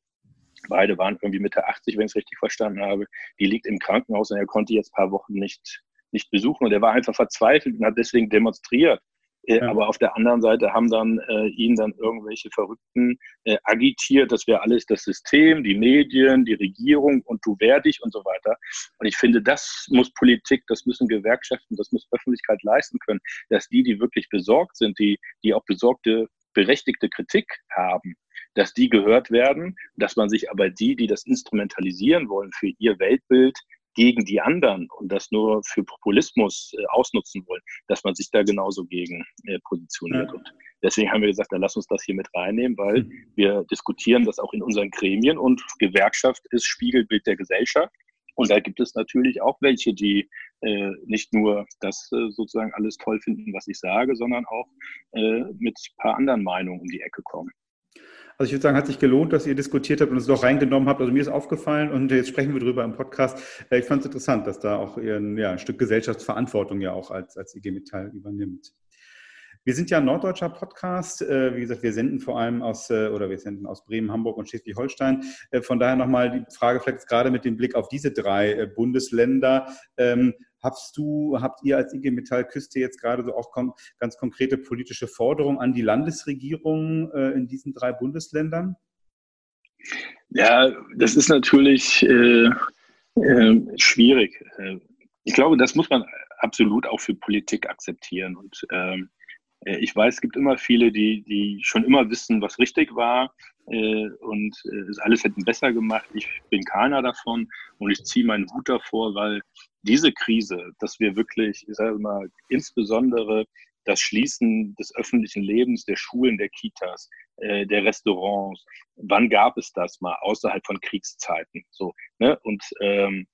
beide waren irgendwie Mitte 80, wenn ich es richtig verstanden habe, die liegt im Krankenhaus und er konnte jetzt ein paar Wochen nicht nicht besuchen und er war einfach verzweifelt und hat deswegen demonstriert. Äh, ja. Aber auf der anderen Seite haben dann äh, ihn dann irgendwelche Verrückten äh, agitiert, dass wir alles, das System, die Medien, die Regierung und du wer dich und so weiter. Und ich finde, das muss Politik, das müssen Gewerkschaften, das muss Öffentlichkeit leisten können, dass die, die wirklich besorgt sind, die, die auch besorgte, berechtigte Kritik haben, dass die gehört werden, dass man sich aber die, die das instrumentalisieren wollen für ihr Weltbild, gegen die anderen und das nur für Populismus äh, ausnutzen wollen, dass man sich da genauso gegen äh, positioniert. Ja. Und deswegen haben wir gesagt, dann lass uns das hier mit reinnehmen, weil mhm. wir diskutieren das auch in unseren Gremien und Gewerkschaft ist Spiegelbild der Gesellschaft. Und da gibt es natürlich auch welche, die äh, nicht nur das äh, sozusagen alles toll finden, was ich sage, sondern auch äh, mit ein paar anderen Meinungen um die Ecke kommen. Also ich würde sagen, hat sich gelohnt, dass ihr diskutiert habt und es doch reingenommen habt. Also mir ist aufgefallen und jetzt sprechen wir drüber im Podcast. Äh, ich fand es interessant, dass da auch ihr ein, ja, ein Stück Gesellschaftsverantwortung ja auch als, als IG Metall übernimmt. Wir sind ja ein norddeutscher Podcast. Äh, wie gesagt, wir senden vor allem aus, äh, oder wir senden aus Bremen, Hamburg und Schleswig-Holstein. Von daher nochmal die Frage vielleicht gerade mit dem Blick auf diese drei Bundesländer. Hast du, habt ihr als IG Metall Küste jetzt gerade so auch ganz konkrete politische Forderungen an die Landesregierung äh, in diesen drei Bundesländern? Ja, das ist natürlich äh, äh, schwierig. Ich glaube, das muss man absolut auch für Politik akzeptieren. Und ähm, äh, ich weiß, es gibt immer viele, die, die schon immer wissen, was richtig war äh, und äh, alles hätten besser gemacht. Ich bin keiner davon und ich ziehe meinen Hut davor, weil diese Krise, dass wir wirklich, ich sage mal, insbesondere das Schließen des öffentlichen Lebens, der Schulen, der Kitas, äh, der Restaurants, wann gab es das mal außerhalb von Kriegszeiten? So, ne? Und ähm,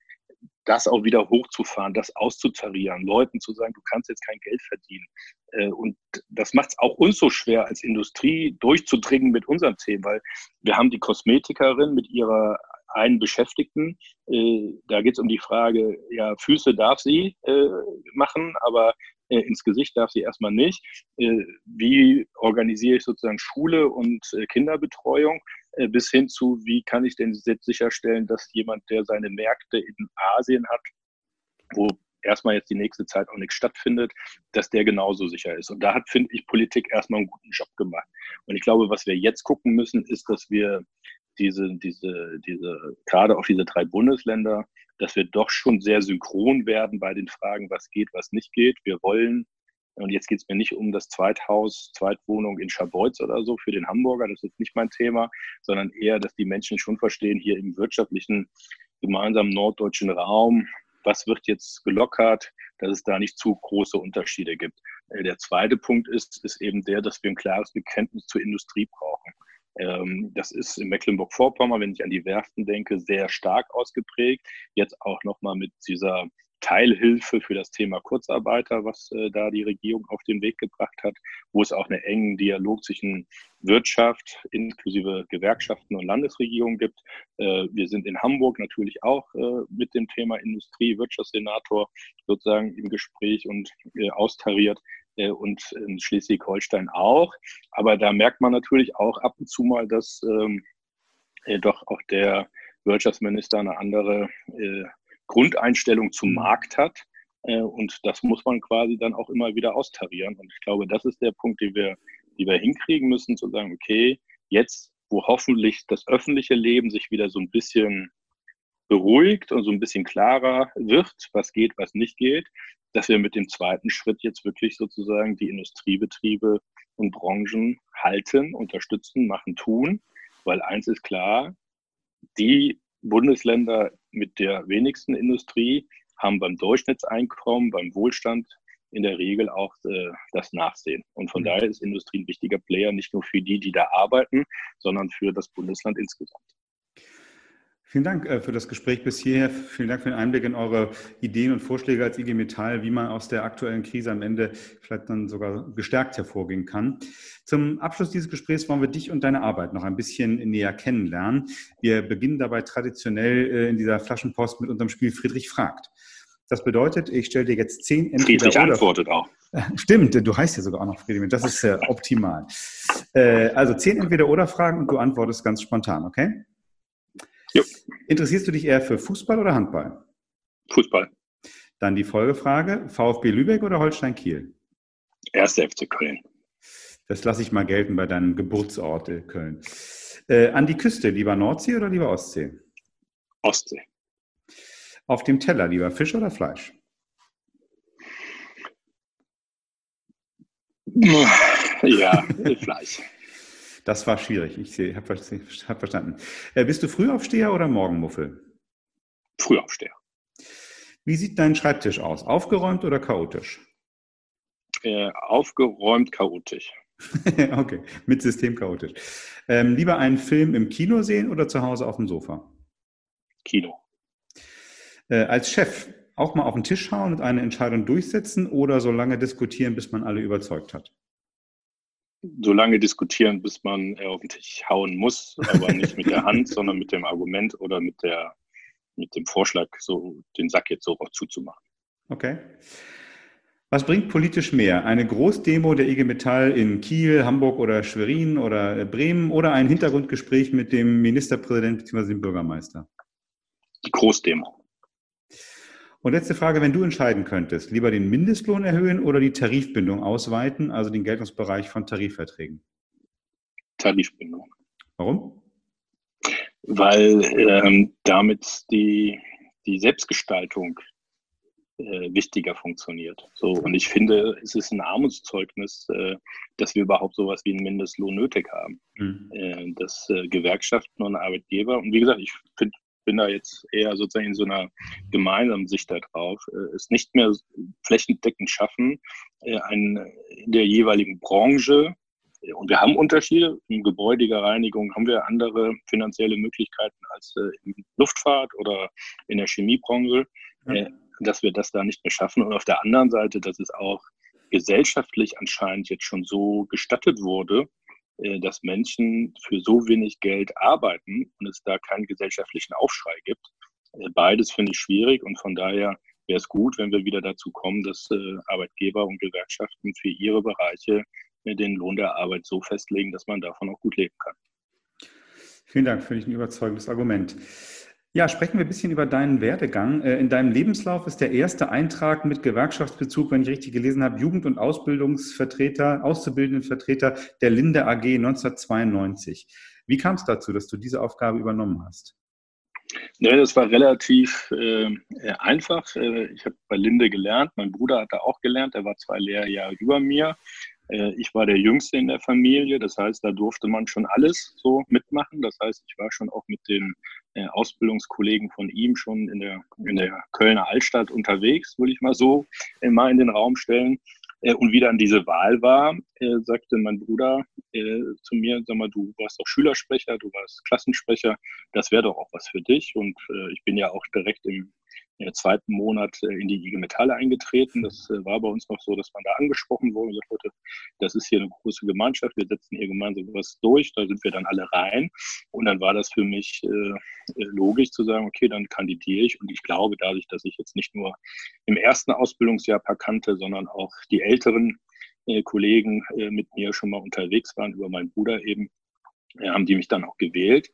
das auch wieder hochzufahren, das auszutarieren, Leuten zu sagen, du kannst jetzt kein Geld verdienen. Äh, und das macht es auch uns so schwer als Industrie durchzudringen mit unseren Themen, weil wir haben die Kosmetikerin mit ihrer einen Beschäftigten. Äh, da geht es um die Frage, ja, Füße darf sie äh, machen, aber ins Gesicht darf sie erstmal nicht. wie organisiere ich sozusagen Schule und Kinderbetreuung? Äh, bis hin zu, wie kann ich denn sicherstellen, dass jemand, der seine Märkte in Asien hat, wo erstmal jetzt die nächste Zeit auch nichts stattfindet, dass der genauso sicher ist. Und da hat, finde ich, Politik erstmal einen guten Job gemacht. Und ich glaube, was wir jetzt gucken müssen, ist, dass wir diese, diese, diese, gerade auf diese drei Bundesländer, dass wir doch schon sehr synchron werden bei den Fragen, was geht, was nicht geht. Wir wollen und jetzt geht es mir nicht um das Zweithaus, Zweitwohnung in Scharbeutz oder so für den Hamburger, das ist nicht mein Thema, sondern eher, dass die Menschen schon verstehen, hier im wirtschaftlichen gemeinsamen norddeutschen Raum, was wird jetzt gelockert, dass es da nicht zu große Unterschiede gibt. Äh, der zweite Punkt ist, ist eben der, dass wir ein klares Bekenntnis zur Industrie brauchen. Ähm, das ist in Mecklenburg-Vorpommern, wenn ich an die Werften denke, sehr stark ausgeprägt. Jetzt auch nochmal mit dieser Teilhilfe für das Thema Kurzarbeiter, was äh, da die Regierung auf den Weg gebracht hat, wo es auch einen engen Dialog zwischen Wirtschaft inklusive Gewerkschaften und Landesregierung gibt. Äh, wir sind in Hamburg natürlich auch äh, mit dem Thema Industrie, Wirtschaftssenator sozusagen im Gespräch und äh, austariert äh, und in Schleswig-Holstein auch. Aber da merkt man natürlich auch ab und zu mal, dass ähm, äh, doch auch der Wirtschaftsminister eine andere Grundeinstellung zum mhm. Markt hat. Äh, und das muss man quasi dann auch immer wieder austarieren. Und ich glaube, das ist der Punkt, den wir, die wir hinkriegen müssen, zu sagen, okay, jetzt, wo hoffentlich das öffentliche Leben sich wieder so ein bisschen beruhigt und so ein bisschen klarer wird, was geht, was nicht geht, dass wir mit dem zweiten Schritt jetzt wirklich sozusagen die Industriebetriebe und Branchen halten, unterstützen, machen, tun. Weil eins ist klar, die Bundesländer mit der wenigsten Industrie haben beim Durchschnittseinkommen, beim Wohlstand in der Regel auch äh, das Nachsehen. Und von mhm. daher ist Industrie ein wichtiger Player, nicht nur für die, die da arbeiten, sondern für das Bundesland insgesamt. Vielen Dank äh, für das Gespräch bis hierher. Vielen Dank für den Einblick in eure Ideen und Vorschläge als IG Metall, wie man aus der aktuellen Krise am Ende vielleicht dann sogar gestärkt hervorgehen kann. Zum Abschluss dieses Gesprächs wollen wir dich und deine Arbeit noch ein bisschen näher kennenlernen. Wir beginnen dabei traditionell äh, in dieser Flaschenpost mit unserem Spiel Friedrich fragt. Das bedeutet, ich stelle dir jetzt zehn entweder Friedrich antwortet auch. [LAUGHS] Stimmt, du heißt ja sogar auch noch Friedrich. Das ist äh, optimal. Äh, also zehn entweder oder Fragen und du antwortest ganz spontan, okay? Jo. Interessierst du dich eher für Fußball oder Handball? Fußball. Dann die Folgefrage: VfB Lübeck oder Holstein Kiel? Erste FC Köln. Das lasse ich mal gelten bei deinem Geburtsort in Köln. Äh, an die Küste, lieber Nordsee oder lieber Ostsee? Ostsee. Auf dem Teller, lieber Fisch oder Fleisch? Ja, [LAUGHS] Fleisch. Das war schwierig. Ich habe hab verstanden. Äh, bist du Frühaufsteher oder Morgenmuffel? Frühaufsteher. Wie sieht dein Schreibtisch aus? Aufgeräumt oder chaotisch? Äh, aufgeräumt, chaotisch. [LAUGHS] okay, mit System chaotisch. Ähm, lieber einen Film im Kino sehen oder zu Hause auf dem Sofa? Kino. Äh, als Chef auch mal auf den Tisch hauen und eine Entscheidung durchsetzen oder so lange diskutieren, bis man alle überzeugt hat? So lange diskutieren, bis man äh, auf den Tisch hauen muss, aber nicht mit der Hand, [LAUGHS] sondern mit dem Argument oder mit, der, mit dem Vorschlag, so den Sack jetzt so zuzumachen. Okay. Was bringt politisch mehr? Eine Großdemo der IG Metall in Kiel, Hamburg oder Schwerin oder äh, Bremen oder ein Hintergrundgespräch mit dem Ministerpräsident bzw. dem Bürgermeister? Die Großdemo. Und letzte Frage, wenn du entscheiden könntest, lieber den Mindestlohn erhöhen oder die Tarifbindung ausweiten, also den Geltungsbereich von Tarifverträgen? Tarifbindung. Warum? weil ähm, damit die, die Selbstgestaltung äh, wichtiger funktioniert. So, und ich finde, es ist ein Armutszeugnis, äh, dass wir überhaupt sowas wie einen Mindestlohn nötig haben. Mhm. Äh, dass äh, Gewerkschaften und Arbeitgeber, und wie gesagt, ich find, bin da jetzt eher sozusagen in so einer gemeinsamen Sicht darauf, äh, es nicht mehr flächendeckend schaffen, äh, ein, in der jeweiligen Branche und wir haben Unterschiede. In gebäudiger Reinigung haben wir andere finanzielle Möglichkeiten als äh, in Luftfahrt oder in der Chemiebranche. Ja. Äh, dass wir das da nicht mehr schaffen. Und auf der anderen Seite, dass es auch gesellschaftlich anscheinend jetzt schon so gestattet wurde, äh, dass Menschen für so wenig Geld arbeiten und es da keinen gesellschaftlichen Aufschrei gibt. Äh, beides finde ich schwierig und von daher wäre es gut, wenn wir wieder dazu kommen, dass äh, Arbeitgeber und Gewerkschaften für ihre Bereiche den Lohn der Arbeit so festlegen, dass man davon auch gut leben kann. Vielen Dank, finde ich ein überzeugendes Argument. Ja, sprechen wir ein bisschen über deinen Werdegang. Äh, in deinem Lebenslauf ist der erste Eintrag mit Gewerkschaftsbezug, wenn ich richtig gelesen habe, Jugend- und Ausbildungsvertreter, Auszubildendenvertreter der Linde AG 1992. Wie kam es dazu, dass du diese Aufgabe übernommen hast? Ja, das war relativ äh, einfach. Äh, ich habe bei Linde gelernt. Mein Bruder hat da auch gelernt. Er war zwei Lehrjahre über mir. Äh, ich war der Jüngste in der Familie, das heißt, da durfte man schon alles so mitmachen. Das heißt, ich war schon auch mit den äh, Ausbildungskollegen von ihm schon in der, in der Kölner Altstadt unterwegs, würde ich mal so äh, mal in den Raum stellen. Und wie dann diese Wahl war, sagte mein Bruder zu mir, sag mal, du warst doch Schülersprecher, du warst Klassensprecher, das wäre doch auch was für dich. Und ich bin ja auch direkt im im zweiten Monat äh, in die IG Metall eingetreten. Das äh, war bei uns noch so, dass man da angesprochen wurde und gesagt das ist hier eine große Gemeinschaft, wir setzen hier gemeinsam was durch, da sind wir dann alle rein. Und dann war das für mich äh, logisch zu sagen, okay, dann kandidiere ich. Und ich glaube, dadurch, dass ich jetzt nicht nur im ersten Ausbildungsjahr paar kannte, sondern auch die älteren Kollegen mit mir schon mal unterwegs waren, über meinen Bruder eben, haben die mich dann auch gewählt.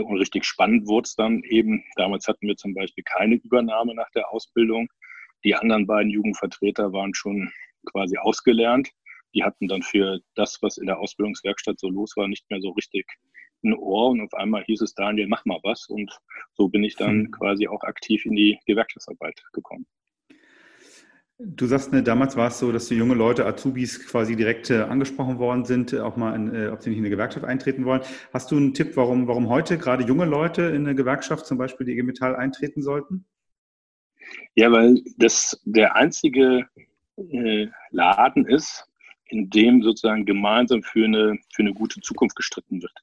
Und richtig spannend wurde es dann eben, damals hatten wir zum Beispiel keine Übernahme nach der Ausbildung. Die anderen beiden Jugendvertreter waren schon quasi ausgelernt. Die hatten dann für das, was in der Ausbildungswerkstatt so los war, nicht mehr so richtig ein Ohr. Und auf einmal hieß es, Daniel, mach mal was. Und so bin ich dann hm. quasi auch aktiv in die Gewerkschaftsarbeit gekommen. Du sagst, ne, damals war es so, dass die junge Leute, Azubis quasi direkt äh, angesprochen worden sind, äh, auch mal, in, äh, ob sie nicht in eine Gewerkschaft eintreten wollen. Hast du einen Tipp, warum, warum heute gerade junge Leute in eine Gewerkschaft, zum Beispiel die IG Metall, eintreten sollten? Ja, weil das der einzige äh, Laden ist, in dem sozusagen gemeinsam für eine, für eine gute Zukunft gestritten wird.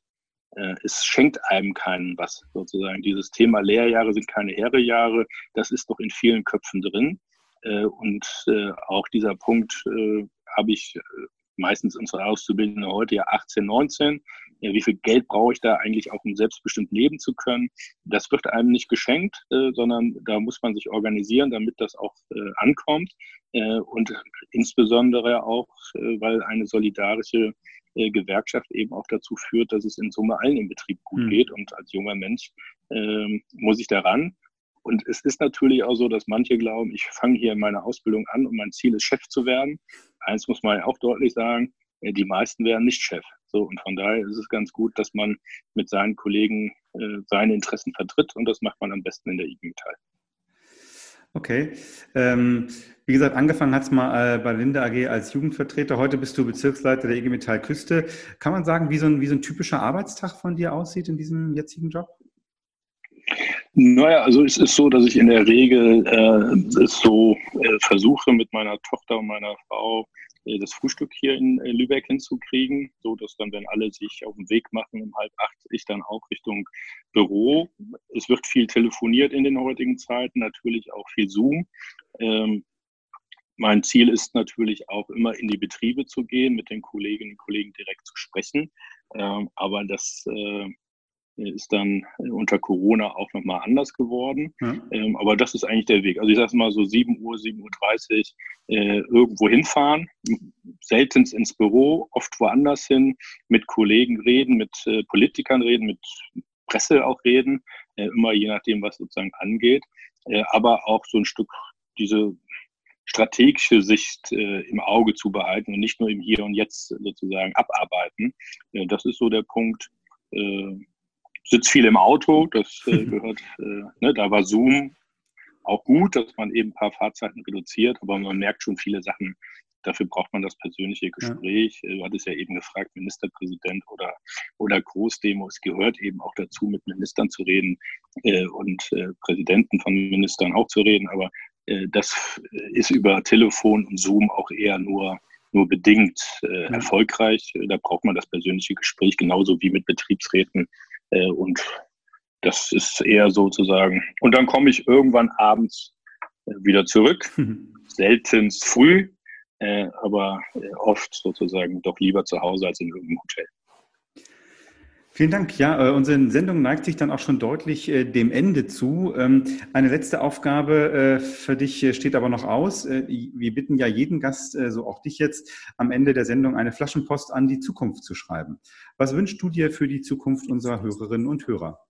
Äh, es schenkt einem keinen was, sozusagen. Dieses Thema Lehrjahre sind keine Herrejahre, das ist doch in vielen Köpfen drin. Äh, und äh, auch dieser Punkt äh, habe ich meistens unsere Auszubildenden heute ja 18, 19. wie viel Geld brauche ich da eigentlich auch, um selbstbestimmt leben zu können? Das wird einem nicht geschenkt, sondern da muss man sich organisieren, damit das auch ankommt. und insbesondere auch, weil eine solidarische Gewerkschaft eben auch dazu führt, dass es in Summe allen im Betrieb gut mhm. geht. Und als junger Mensch äh, muss ich daran. Und es ist natürlich auch so, dass manche glauben, ich fange hier meine Ausbildung an und mein Ziel ist, Chef zu werden. Eins muss man ja auch deutlich sagen, äh, die meisten werden nicht Chef. So, und von daher ist es ganz gut, dass man mit seinen Kollegen äh, seine Interessen vertritt und das macht man am besten in der IG Metall. Okay. Ähm, wie gesagt, angefangen hat es mal äh, bei Linde AG als Jugendvertreter. Heute bist du Bezirksleiter der IG Metall Küste. Kann man sagen, wie so, ein, wie so ein typischer Arbeitstag von dir aussieht in diesem jetzigen Job? Naja, also es ist so, dass ich in der Regel äh, so äh, versuche, mit meiner Tochter und meiner Frau äh, das Frühstück hier in Lübeck hinzukriegen, so dass dann, wenn alle sich auf den Weg machen um halb acht, ich dann auch Richtung Büro. Es wird viel telefoniert in den heutigen Zeiten, natürlich auch viel Zoom. Ähm, mein Ziel ist natürlich auch immer in die Betriebe zu gehen, mit den Kolleginnen und Kollegen direkt zu sprechen. Ähm, aber das äh, ist dann unter Corona auch nochmal anders geworden. Ja. Ähm, aber das ist eigentlich der Weg. Also ich sage mal so 7 Uhr, 7.30 Uhr äh, irgendwo hinfahren, seltenst ins Büro, oft woanders hin, mit Kollegen reden, mit äh, Politikern reden, mit Presse auch reden, äh, immer je nachdem, was sozusagen angeht. Äh, aber auch so ein Stück diese strategische Sicht äh, im Auge zu behalten und nicht nur im Hier und Jetzt sozusagen abarbeiten. das ist so der Punkt, äh, sitze viel im Auto, das äh, [LAUGHS] gehört, äh, ne, da war Zoom auch gut, dass man eben ein paar Fahrzeiten reduziert, aber man merkt schon viele Sachen. Dafür braucht man das persönliche Gespräch. Ja. Du hattest ja eben gefragt, Ministerpräsident oder, oder Großdemo. Es gehört eben auch dazu, mit Ministern zu reden äh, und äh, Präsidenten von Ministern auch zu reden. Aber äh, das ist über Telefon und Zoom auch eher nur nur bedingt äh, ja. erfolgreich. Da braucht man das persönliche Gespräch genauso wie mit Betriebsräten. Äh, und das ist eher sozusagen. Und dann komme ich irgendwann abends äh, wieder zurück. Mhm. [LAUGHS] Seltenst früh, äh, aber äh, oft sozusagen doch lieber zu Hause als in irgendeinem Hotel. Vielen Dank. Ja, äh, unsere Sendung neigt sich dann auch schon deutlich äh, dem Ende zu. Ähm, eine letzte Aufgabe äh, für dich steht aber noch aus. Wir bitten ja jeden Gast, so auch dich jetzt, am Ende der Sendung eine Flaschenpost an die Zukunft zu schreiben. Was wünschst du dir für die Zukunft unserer Hörerinnen und Hörer?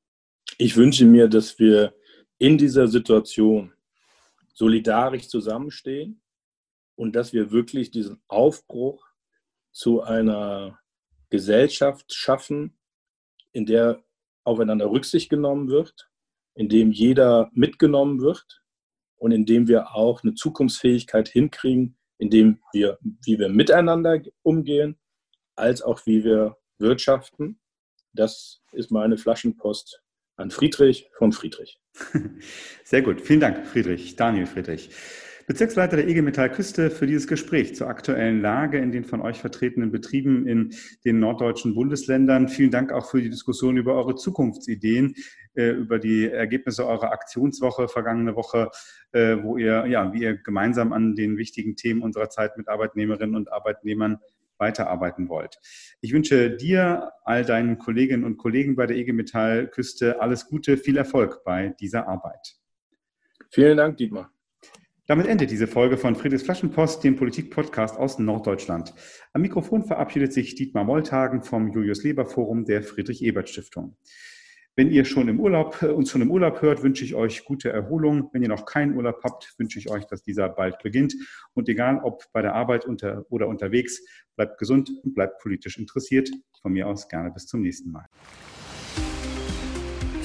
Ich wünsche mir, dass wir in dieser Situation solidarisch zusammenstehen und dass wir wirklich diesen Aufbruch zu einer Gesellschaft schaffen, in der aufeinander Rücksicht genommen wird, in dem jeder mitgenommen wird und in dem wir auch eine Zukunftsfähigkeit hinkriegen, in dem wir, wie wir miteinander umgehen, als auch wie wir wirtschaften. Das ist meine Flaschenpost an Friedrich von Friedrich. [LAUGHS] Sehr gut. Vielen Dank, Friedrich. Daniel Friedrich. Bezirksleiter der EG Metall Küste für dieses Gespräch zur aktuellen Lage in den von euch vertretenen Betrieben in den norddeutschen Bundesländern. Vielen Dank auch für die Diskussion über eure Zukunftsideen, äh, über die Ergebnisse eurer Aktionswoche vergangene Woche, äh, wo ihr, ja, wie ihr gemeinsam an den wichtigen Themen unserer Zeit mit Arbeitnehmerinnen und Arbeitnehmern weiterarbeiten wollt. Ich wünsche dir, all deinen Kolleginnen und Kollegen bei der EG Metall Küste alles Gute, viel Erfolg bei dieser Arbeit. Vielen Dank, Dietmar. Damit endet diese Folge von Friedrichs Flaschenpost, dem Politik-Podcast aus Norddeutschland. Am Mikrofon verabschiedet sich Dietmar Molltagen vom Julius Leber Forum der Friedrich-Ebert-Stiftung. Wenn ihr schon im Urlaub, äh, uns schon im Urlaub hört, wünsche ich euch gute Erholung. Wenn ihr noch keinen Urlaub habt, wünsche ich euch, dass dieser bald beginnt. Und egal ob bei der Arbeit unter, oder unterwegs, bleibt gesund und bleibt politisch interessiert. Von mir aus gerne bis zum nächsten Mal.